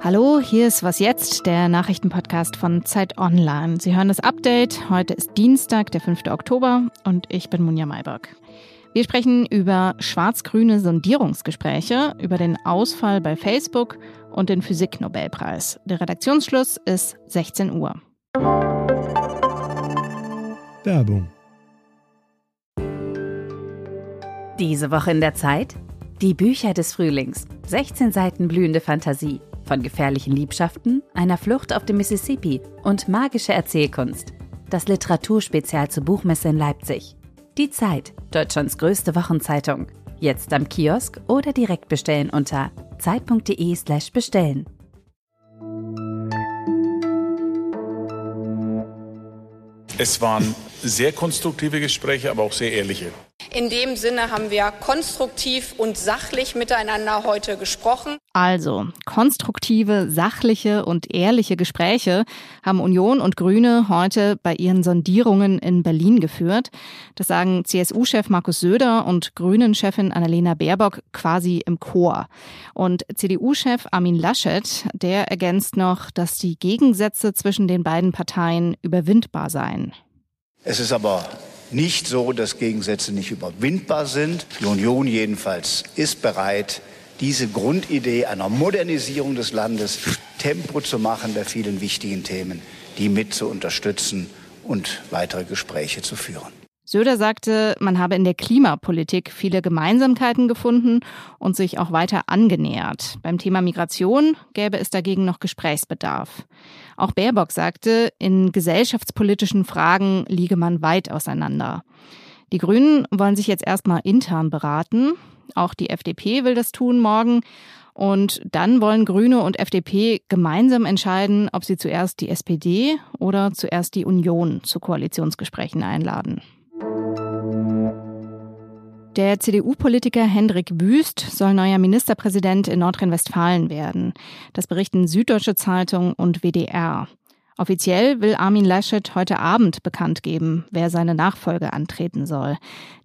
Hallo, hier ist Was jetzt, der Nachrichtenpodcast von Zeit Online. Sie hören das Update. Heute ist Dienstag, der 5. Oktober und ich bin Munja Mayberg. Wir sprechen über schwarz-grüne Sondierungsgespräche, über den Ausfall bei Facebook und den Physik-Nobelpreis. Der Redaktionsschluss ist 16 Uhr. Werbung. Diese Woche in der Zeit? Die Bücher des Frühlings. 16 Seiten blühende Fantasie. Von gefährlichen Liebschaften, einer Flucht auf dem Mississippi und magische Erzählkunst. Das Literaturspezial zur Buchmesse in Leipzig. Die Zeit, Deutschlands größte Wochenzeitung. Jetzt am Kiosk oder direkt bestellen unter zeit.de/slash bestellen. Es waren sehr konstruktive Gespräche, aber auch sehr ehrliche. In dem Sinne haben wir konstruktiv und sachlich miteinander heute gesprochen. Also, konstruktive, sachliche und ehrliche Gespräche haben Union und Grüne heute bei ihren Sondierungen in Berlin geführt. Das sagen CSU-Chef Markus Söder und Grünen-Chefin Annalena Baerbock quasi im Chor. Und CDU-Chef Armin Laschet, der ergänzt noch, dass die Gegensätze zwischen den beiden Parteien überwindbar seien. Es ist aber nicht so, dass Gegensätze nicht überwindbar sind. Die Union jedenfalls ist bereit, diese Grundidee einer Modernisierung des Landes Tempo zu machen bei vielen wichtigen Themen, die mit zu unterstützen und weitere Gespräche zu führen. Söder sagte, man habe in der Klimapolitik viele Gemeinsamkeiten gefunden und sich auch weiter angenähert. Beim Thema Migration gäbe es dagegen noch Gesprächsbedarf. Auch Baerbock sagte, in gesellschaftspolitischen Fragen liege man weit auseinander. Die Grünen wollen sich jetzt erstmal intern beraten. Auch die FDP will das tun morgen. Und dann wollen Grüne und FDP gemeinsam entscheiden, ob sie zuerst die SPD oder zuerst die Union zu Koalitionsgesprächen einladen. Der CDU-Politiker Hendrik Wüst soll neuer Ministerpräsident in Nordrhein-Westfalen werden. Das berichten Süddeutsche Zeitung und WDR. Offiziell will Armin Laschet heute Abend bekannt geben, wer seine Nachfolge antreten soll.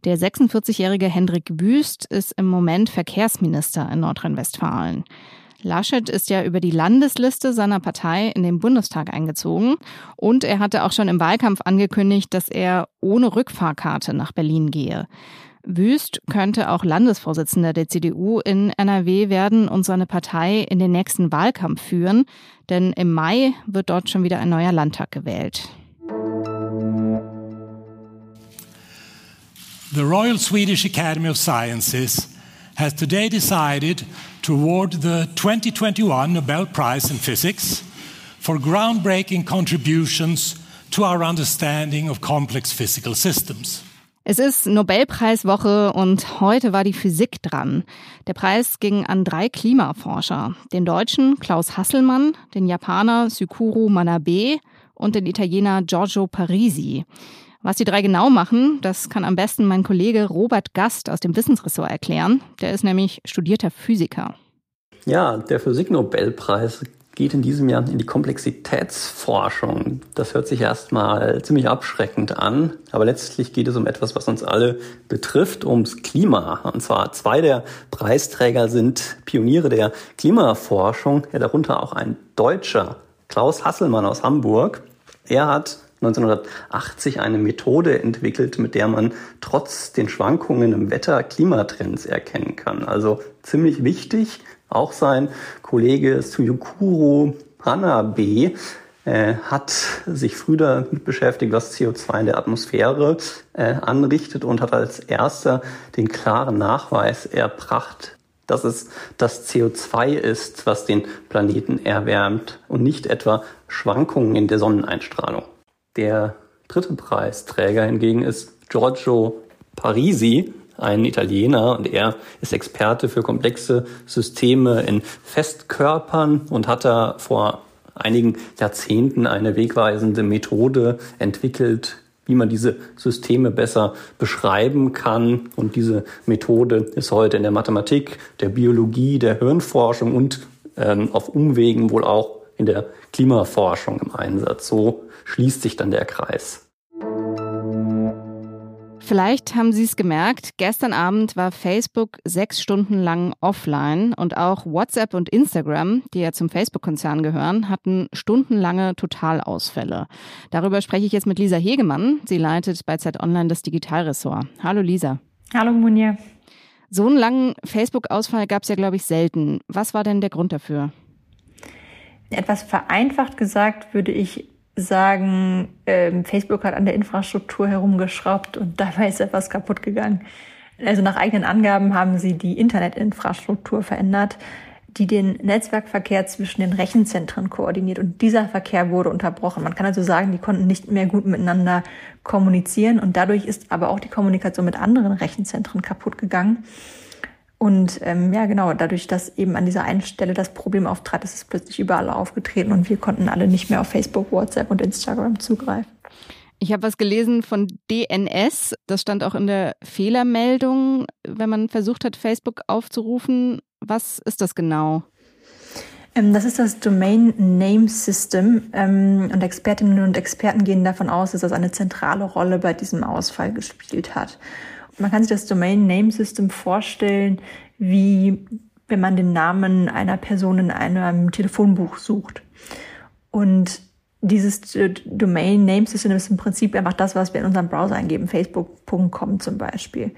Der 46-jährige Hendrik Wüst ist im Moment Verkehrsminister in Nordrhein-Westfalen. Laschet ist ja über die Landesliste seiner Partei in den Bundestag eingezogen und er hatte auch schon im Wahlkampf angekündigt, dass er ohne Rückfahrkarte nach Berlin gehe. Wüst könnte auch Landesvorsitzender der CDU in NRW werden und seine Partei in den nächsten Wahlkampf führen, denn im Mai wird dort schon wieder ein neuer Landtag gewählt. The Royal Swedish Academy of Sciences has today decided to award the 2021 Nobel Prize in Physics for groundbreaking contributions to our understanding of complex physical systems. Es ist Nobelpreiswoche und heute war die Physik dran. Der Preis ging an drei Klimaforscher. Den Deutschen Klaus Hasselmann, den Japaner Sukuru Manabe und den Italiener Giorgio Parisi. Was die drei genau machen, das kann am besten mein Kollege Robert Gast aus dem Wissensressort erklären. Der ist nämlich studierter Physiker. Ja, der Physiknobelpreis geht in diesem Jahr in die Komplexitätsforschung. Das hört sich erstmal ziemlich abschreckend an, aber letztlich geht es um etwas, was uns alle betrifft, ums Klima. Und zwar zwei der Preisträger sind Pioniere der Klimaforschung, ja, darunter auch ein Deutscher, Klaus Hasselmann aus Hamburg. Er hat 1980 eine Methode entwickelt, mit der man trotz den Schwankungen im Wetter Klimatrends erkennen kann. Also ziemlich wichtig, auch sein Kollege Suyukuro Hanabe äh, hat sich früh damit beschäftigt, was CO2 in der Atmosphäre äh, anrichtet und hat als erster den klaren Nachweis erbracht, dass es das CO2 ist, was den Planeten erwärmt und nicht etwa Schwankungen in der Sonneneinstrahlung. Der dritte Preisträger hingegen ist Giorgio Parisi, ein Italiener und er ist Experte für komplexe Systeme in Festkörpern und hat da vor einigen Jahrzehnten eine wegweisende Methode entwickelt, wie man diese Systeme besser beschreiben kann. Und diese Methode ist heute in der Mathematik, der Biologie, der Hirnforschung und ähm, auf Umwegen wohl auch in der Klimaforschung im Einsatz. So schließt sich dann der Kreis. Vielleicht haben Sie es gemerkt, gestern Abend war Facebook sechs Stunden lang offline und auch WhatsApp und Instagram, die ja zum Facebook-Konzern gehören, hatten stundenlange Totalausfälle. Darüber spreche ich jetzt mit Lisa Hegemann. Sie leitet bei Zeit Online das Digitalressort. Hallo Lisa. Hallo Munir. So einen langen Facebook-Ausfall gab es ja, glaube ich, selten. Was war denn der Grund dafür? Etwas vereinfacht gesagt würde ich sagen, ähm, Facebook hat an der Infrastruktur herumgeschraubt und dabei ist etwas kaputt gegangen. Also nach eigenen Angaben haben sie die Internetinfrastruktur verändert, die den Netzwerkverkehr zwischen den Rechenzentren koordiniert. Und dieser Verkehr wurde unterbrochen. Man kann also sagen, die konnten nicht mehr gut miteinander kommunizieren. Und dadurch ist aber auch die Kommunikation mit anderen Rechenzentren kaputt gegangen. Und ähm, ja, genau, dadurch, dass eben an dieser einen Stelle das Problem auftrat, ist es plötzlich überall aufgetreten und wir konnten alle nicht mehr auf Facebook, WhatsApp und Instagram zugreifen. Ich habe was gelesen von DNS. Das stand auch in der Fehlermeldung, wenn man versucht hat, Facebook aufzurufen. Was ist das genau? Ähm, das ist das Domain Name System ähm, und Expertinnen und Experten gehen davon aus, dass das eine zentrale Rolle bei diesem Ausfall gespielt hat. Man kann sich das Domain Name System vorstellen, wie wenn man den Namen einer Person in einem Telefonbuch sucht. Und dieses Domain Name System ist im Prinzip einfach das, was wir in unserem Browser eingeben, facebook.com zum Beispiel.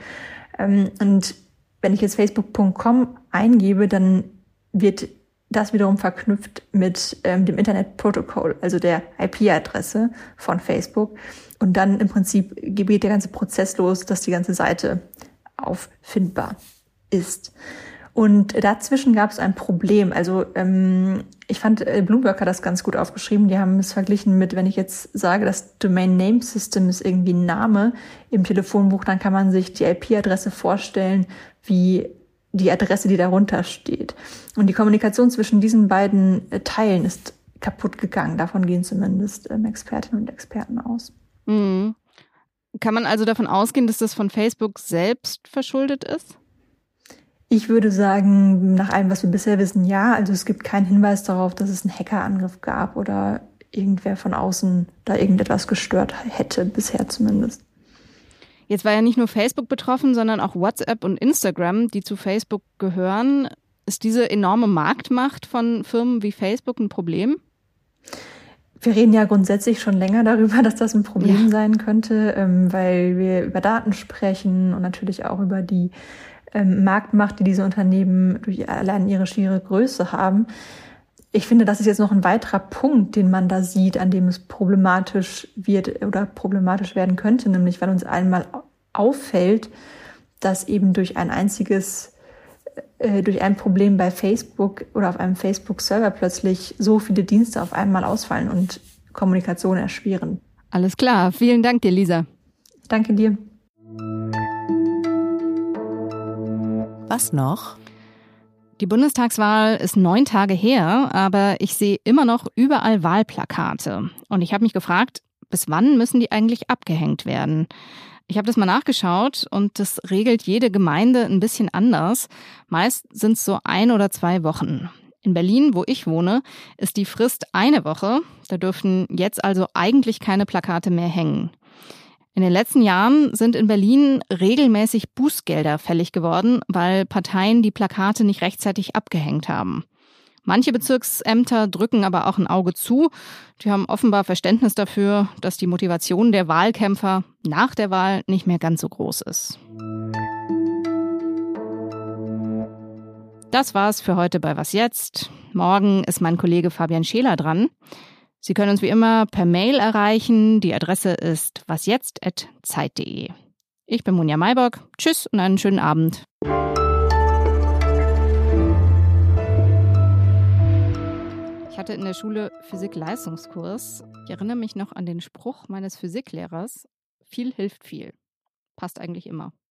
Ähm, und wenn ich jetzt facebook.com eingebe, dann wird das wiederum verknüpft mit ähm, dem Internetprotokoll, also der IP-Adresse von Facebook. Und dann im Prinzip geht der ganze Prozess los, dass die ganze Seite auffindbar ist. Und dazwischen gab es ein Problem. Also ähm, ich fand, äh, Bloomberg hat das ganz gut aufgeschrieben. Die haben es verglichen mit, wenn ich jetzt sage, das Domain Name System ist irgendwie ein Name im Telefonbuch, dann kann man sich die IP-Adresse vorstellen wie die Adresse, die darunter steht. Und die Kommunikation zwischen diesen beiden äh, Teilen ist kaputt gegangen. Davon gehen zumindest ähm, Expertinnen und Experten aus. Mhm. Kann man also davon ausgehen, dass das von Facebook selbst verschuldet ist? Ich würde sagen, nach allem, was wir bisher wissen, ja. Also es gibt keinen Hinweis darauf, dass es einen Hackerangriff gab oder irgendwer von außen da irgendetwas gestört hätte, bisher zumindest. Jetzt war ja nicht nur Facebook betroffen, sondern auch WhatsApp und Instagram, die zu Facebook gehören. Ist diese enorme Marktmacht von Firmen wie Facebook ein Problem? Wir reden ja grundsätzlich schon länger darüber, dass das ein Problem ja. sein könnte, ähm, weil wir über Daten sprechen und natürlich auch über die ähm, Marktmacht, die diese Unternehmen durch allein ihre schiere Größe haben. Ich finde, das ist jetzt noch ein weiterer Punkt, den man da sieht, an dem es problematisch wird oder problematisch werden könnte, nämlich weil uns einmal auffällt, dass eben durch ein einziges, äh, durch ein Problem bei Facebook oder auf einem Facebook-Server plötzlich so viele Dienste auf einmal ausfallen und Kommunikation erschweren. Alles klar. Vielen Dank dir, Lisa. Danke dir. Was noch? Die Bundestagswahl ist neun Tage her, aber ich sehe immer noch überall Wahlplakate. Und ich habe mich gefragt, bis wann müssen die eigentlich abgehängt werden? Ich habe das mal nachgeschaut und das regelt jede Gemeinde ein bisschen anders. Meist sind es so ein oder zwei Wochen. In Berlin, wo ich wohne, ist die Frist eine Woche. Da dürften jetzt also eigentlich keine Plakate mehr hängen. In den letzten Jahren sind in Berlin regelmäßig Bußgelder fällig geworden, weil Parteien die Plakate nicht rechtzeitig abgehängt haben. Manche Bezirksämter drücken aber auch ein Auge zu. Die haben offenbar Verständnis dafür, dass die Motivation der Wahlkämpfer nach der Wahl nicht mehr ganz so groß ist. Das war's für heute bei Was jetzt? Morgen ist mein Kollege Fabian Scheler dran. Sie können uns wie immer per Mail erreichen. Die Adresse ist wasjetzt.zeit.de. Ich bin Monja Maybock. Tschüss und einen schönen Abend. Ich hatte in der Schule Physik-Leistungskurs. Ich erinnere mich noch an den Spruch meines Physiklehrers. Viel hilft viel. Passt eigentlich immer.